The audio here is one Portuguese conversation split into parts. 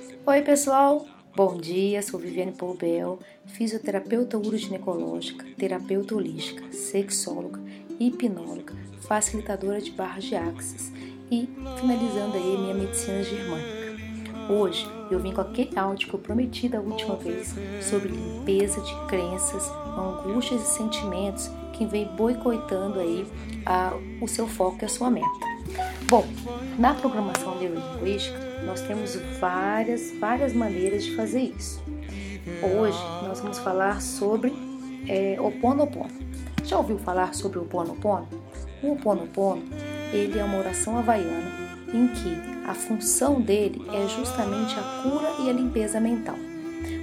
Oi, pessoal! Bom dia, sou Viviane Poubel, fisioterapeuta uroginecológica, terapeuta holística, sexóloga, hipnóloga, facilitadora de barras de axis e finalizando aí minha medicina germânica. Hoje eu vim com aquele áudio que eu prometi da última vez sobre limpeza de crenças, angústias e sentimentos que vem boicotando aí a, o seu foco e a sua meta. Bom, na programação neurolinguística nós temos várias, várias maneiras de fazer isso. Hoje nós vamos falar sobre é, o Ponopono. Já ouviu falar sobre o Ponopono? O Ponopono ele é uma oração havaiana em que a função dele é justamente a cura e a limpeza mental.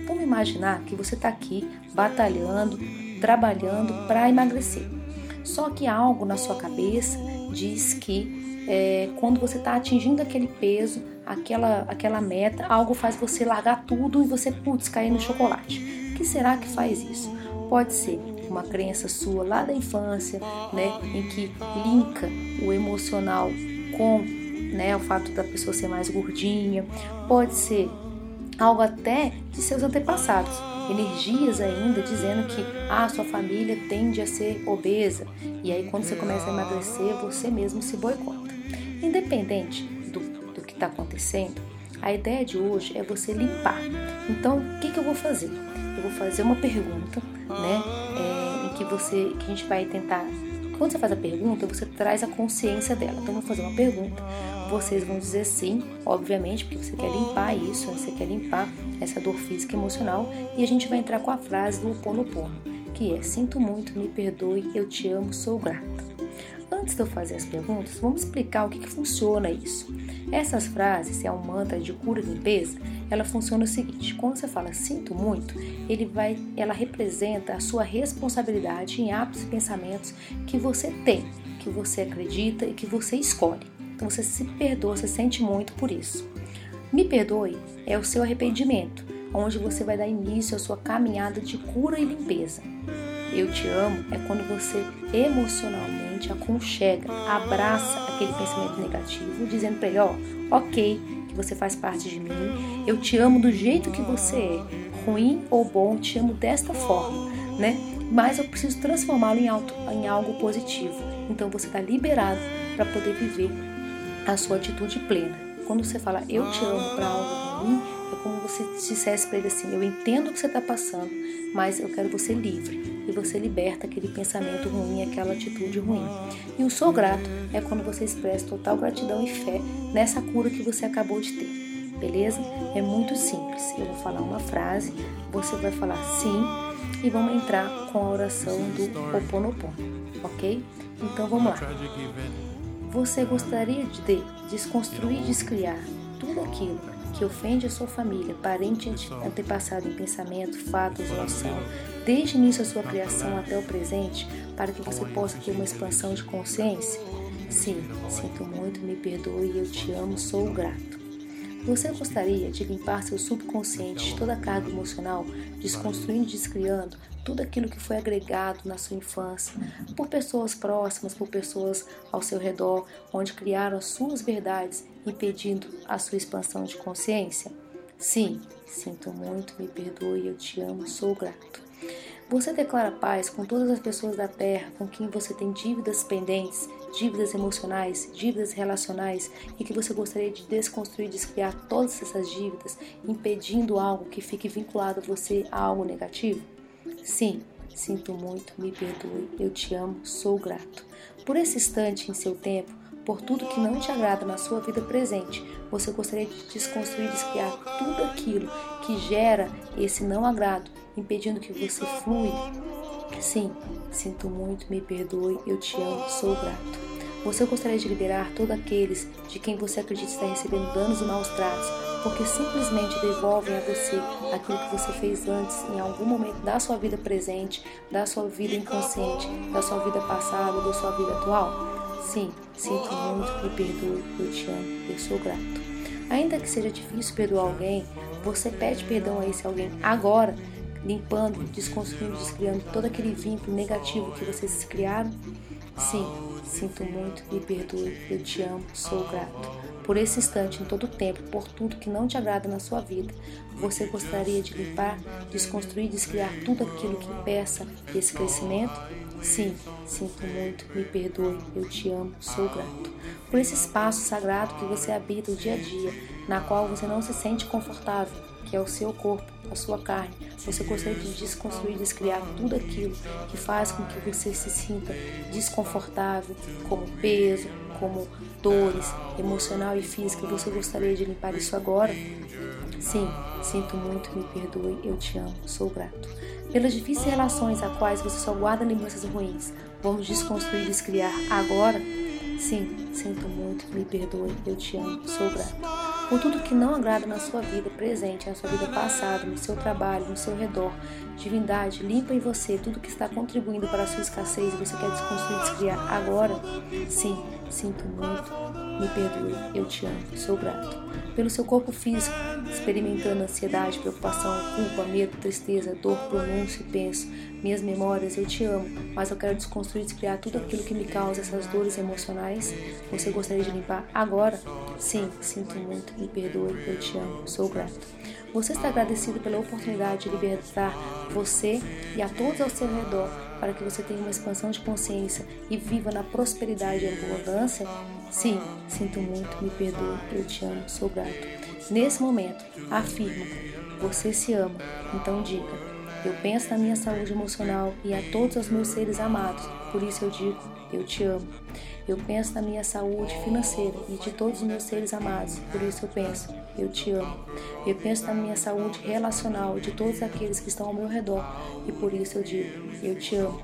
Vamos imaginar que você está aqui batalhando, trabalhando para emagrecer. Só que algo na sua cabeça diz que é, quando você está atingindo aquele peso, aquela, aquela meta, algo faz você largar tudo e você, putz, cair no chocolate. O que será que faz isso? Pode ser uma crença sua lá da infância, né, em que linka o emocional com né, o fato da pessoa ser mais gordinha, pode ser algo até de seus antepassados, energias ainda dizendo que a ah, sua família tende a ser obesa e aí quando você começa a emagrecer você mesmo se boicota. Independente do, do que está acontecendo, a ideia de hoje é você limpar. Então, o que, que eu vou fazer? Eu vou fazer uma pergunta, né, é, em que você, que a gente vai tentar quando você faz a pergunta, você traz a consciência dela. Então, eu vou fazer uma pergunta. Vocês vão dizer sim, obviamente, porque você quer limpar isso, você quer limpar essa dor física e emocional. E a gente vai entrar com a frase do Oponopono, que é: Sinto muito, me perdoe, eu te amo, sou grata. Antes de eu fazer as perguntas, vamos explicar o que, que funciona isso. Essas frases, se é um mantra de cura e limpeza, ela funciona o seguinte: quando você fala sinto muito, ele vai, ela representa a sua responsabilidade em atos e pensamentos que você tem, que você acredita e que você escolhe. Então você se perdoa, você sente muito por isso. Me perdoe é o seu arrependimento, onde você vai dar início à sua caminhada de cura e limpeza. Eu te amo é quando você emocionalmente aconchega, abraça aquele pensamento negativo, dizendo para ele: ó, ok, que você faz parte de mim, eu te amo do jeito que você é, ruim ou bom, te amo desta forma, né? Mas eu preciso transformá-lo em, em algo positivo. Então você está liberado para poder viver a sua atitude plena. Quando você fala eu te amo para algo ruim, é como você dissesse para ele assim: eu entendo o que você está passando, mas eu quero você livre você liberta aquele pensamento ruim, aquela atitude ruim. E o sou grato é quando você expressa total gratidão e fé nessa cura que você acabou de ter. Beleza? É muito simples. Eu vou falar uma frase, você vai falar sim e vamos entrar com a oração do Oponopono, ok? Então vamos lá. Você gostaria de desconstruir e descriar tudo aquilo que ofende a sua família, parente antepassado em pensamento, fatos ou ação, desde o início da sua criação até o presente, para que você possa ter uma expansão de consciência? Sim, sinto muito, me perdoe, eu te amo, sou grato. Você gostaria de limpar seu subconsciente de toda a carga emocional, desconstruindo e descriando tudo aquilo que foi agregado na sua infância, por pessoas próximas, por pessoas ao seu redor, onde criaram as suas verdades, impedindo a sua expansão de consciência? Sim, sinto muito, me perdoe, eu te amo, sou grato. Você declara paz com todas as pessoas da terra com quem você tem dívidas pendentes, dívidas emocionais, dívidas relacionais e que você gostaria de desconstruir, descriar todas essas dívidas, impedindo algo que fique vinculado a você a algo negativo? Sim, sinto muito, me perdoe, eu te amo, sou grato. Por esse instante em seu tempo, por tudo que não te agrada na sua vida presente, você gostaria de desconstruir, descriar tudo aquilo que gera esse não agrado, impedindo que você flui? Sim, sinto muito, me perdoe, eu te amo, sou grato. Você gostaria de liberar todos aqueles de quem você acredita estar recebendo danos e maus tratos, porque simplesmente devolvem a você aquilo que você fez antes, em algum momento da sua vida presente, da sua vida inconsciente, da sua vida passada, da sua vida atual? Sim, sinto muito, me perdoe, eu te amo, eu sou grato. Ainda que seja difícil perdoar alguém, você pede perdão a esse alguém agora, limpando, desconstruindo, descriando todo aquele vínculo negativo que vocês criaram? Sim, sinto muito, me perdoe, eu te amo, sou grato. por esse instante, em todo o tempo, por tudo que não te agrada na sua vida. Você gostaria de limpar, desconstruir, descriar tudo aquilo que impeça esse crescimento? Sim, sinto muito, me perdoe, eu te amo, sou grato. Por esse espaço sagrado que você habita o dia a dia, na qual você não se sente confortável, que é o seu corpo, a sua carne. Você de desconstruir, descriar tudo aquilo que faz com que você se sinta desconfortável, como peso, como dores emocional e física. Você gostaria de limpar isso agora? Sim, sinto muito, me perdoe, eu te amo, sou grato. Pelas difíceis relações a quais você só guarda lembranças ruins, vamos desconstruir e descriar agora? Sim, sinto muito, me perdoe, eu te amo, sou grato por tudo que não agrada na sua vida presente, na sua vida passada, no seu trabalho, no seu redor. Divindade, limpa em você tudo que está contribuindo para a sua escassez e você quer desconstruir, descriar agora? Sim, sinto muito, me perdoe, eu te amo, sou grato. Pelo seu corpo físico, experimentando ansiedade, preocupação, culpa, medo, tristeza, dor, pronúncio e penso, minhas memórias, eu te amo, mas eu quero desconstruir e descriar tudo aquilo que me causa essas dores emocionais. Você gostaria de limpar agora? Sim, sinto muito, me perdoe, eu te amo, sou grato. Você está agradecido pela oportunidade de libertar você e a todos ao seu redor para que você tenha uma expansão de consciência e viva na prosperidade e abundância? Sim, sinto muito, me perdoe, eu te amo, sou grato. Nesse momento, afirma: você se ama, então diga: eu penso na minha saúde emocional e a todos os meus seres amados, por isso eu digo: eu te amo. Eu penso na minha saúde financeira e de todos os meus seres amados, por isso eu penso, eu te amo. Eu penso na minha saúde relacional de todos aqueles que estão ao meu redor e por isso eu digo, eu te amo.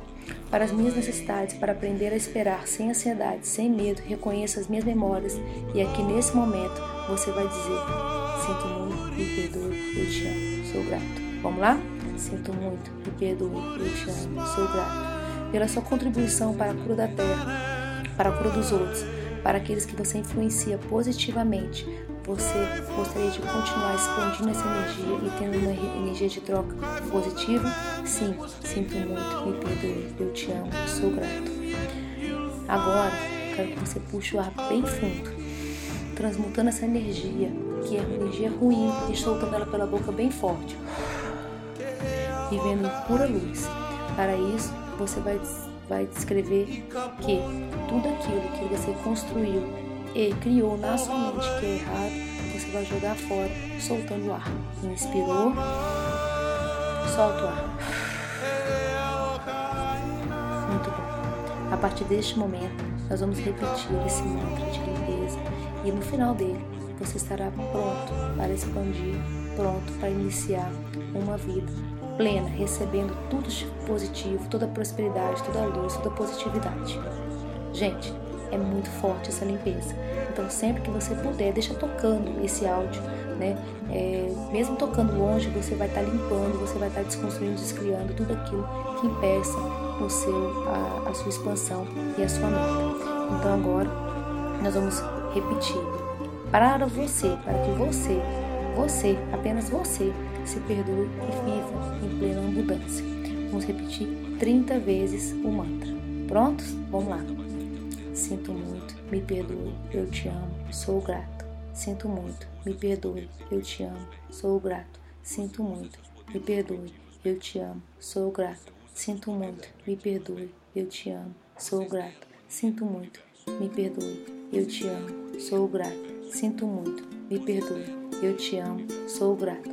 Para as minhas necessidades, para aprender a esperar sem ansiedade, sem medo, reconheça as minhas memórias e aqui nesse momento você vai dizer: Sinto muito, me perdoe, eu te amo, sou grato. Vamos lá? Sinto muito, me perdoe, eu te amo, sou grato. Pela sua contribuição para a cura da terra, para a cura dos outros, para aqueles que você influencia positivamente. Você gostaria de continuar expandindo essa energia e tendo uma energia de troca positiva? Sim, sinto muito, me perdoe, eu te amo, sou grato. Agora, quero que você puxe o ar bem fundo, transmutando essa energia, que é uma energia ruim, e soltando ela pela boca bem forte, vivendo em pura luz. Para isso, você vai vai descrever que tudo aquilo que você construiu e criou na sua mente que é errado, você vai jogar fora, soltando o ar. Inspirou, solta o ar. Muito bom. A partir deste momento, nós vamos repetir esse mantra de limpeza e no final dele, você estará pronto para expandir, pronto para iniciar uma vida plena, recebendo tudo positivo, toda prosperidade, toda a luz, toda positividade. Gente, é muito forte essa limpeza. Então, sempre que você puder, deixa tocando esse áudio, né? É, mesmo tocando longe, você vai estar tá limpando, você vai estar tá desconstruindo, descriando tudo aquilo que impeça o seu, a, a sua expansão e a sua meta. Então, agora, nós vamos repetir. Para você, para que você, você, apenas você, se perdoe e viva em plena abundância. Vamos repetir 30 vezes o mantra. Prontos? Vamos lá. Sinto muito, me perdoe, eu te amo, sou grato. Sinto muito, me perdoe, eu te amo, sou grato. Sinto muito, me perdoe, eu te amo, sou grato. Sinto muito, me perdoe, eu te amo, sou grato. Sinto muito, me perdoe, eu te amo, sou grato. Sinto muito, me perdoe, eu te amo, sou grato.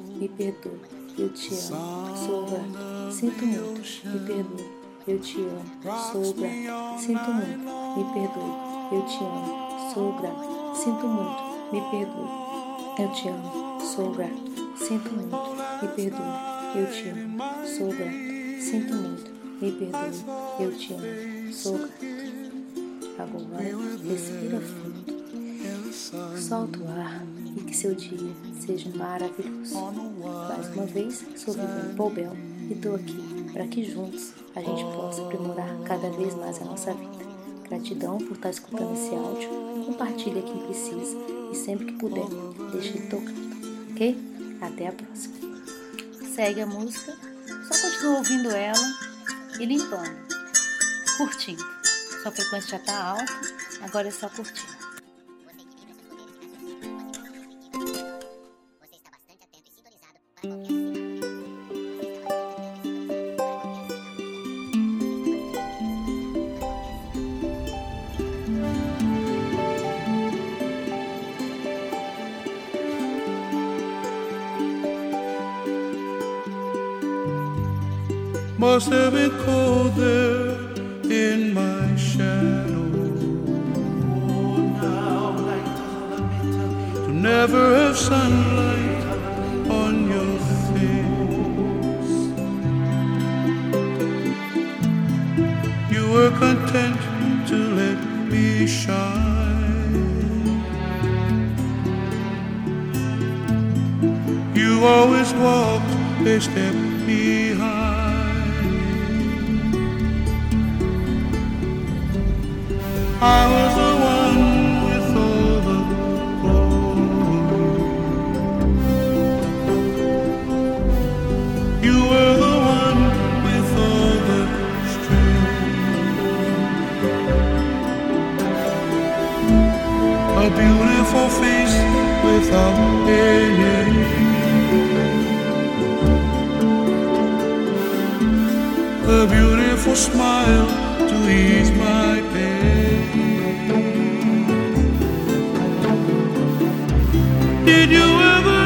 me perdoe, eu te amo, sou grato. Sinto muito, me perdoe, eu te amo, sou grato. Sinto muito, me perdoe, eu te amo, sou grato. Sinto muito, me perdoe, eu te amo, sou grato. Sinto muito, me perdoe, eu te amo, sou grato. Sinto muito, me perdoe, eu te amo, sou grato. Agora, respira fundo. Solta o ar que seu dia seja maravilhoso. Mais uma vez, sou Viviane Poubel e estou aqui para que juntos a gente possa aprimorar cada vez mais a nossa vida. Gratidão por estar escutando esse áudio. Compartilhe quem precisa e sempre que puder, deixe ele tocando, ok? Até a próxima. Segue a música, só continua ouvindo ela e limpando, curtindo. Sua frequência já está alta, agora é só curtir. Must have been cold there in my shadow. To never have sunlight on your face. You were content to let me shine. You always walked a step behind. A beautiful smile to ease my pain. Did you ever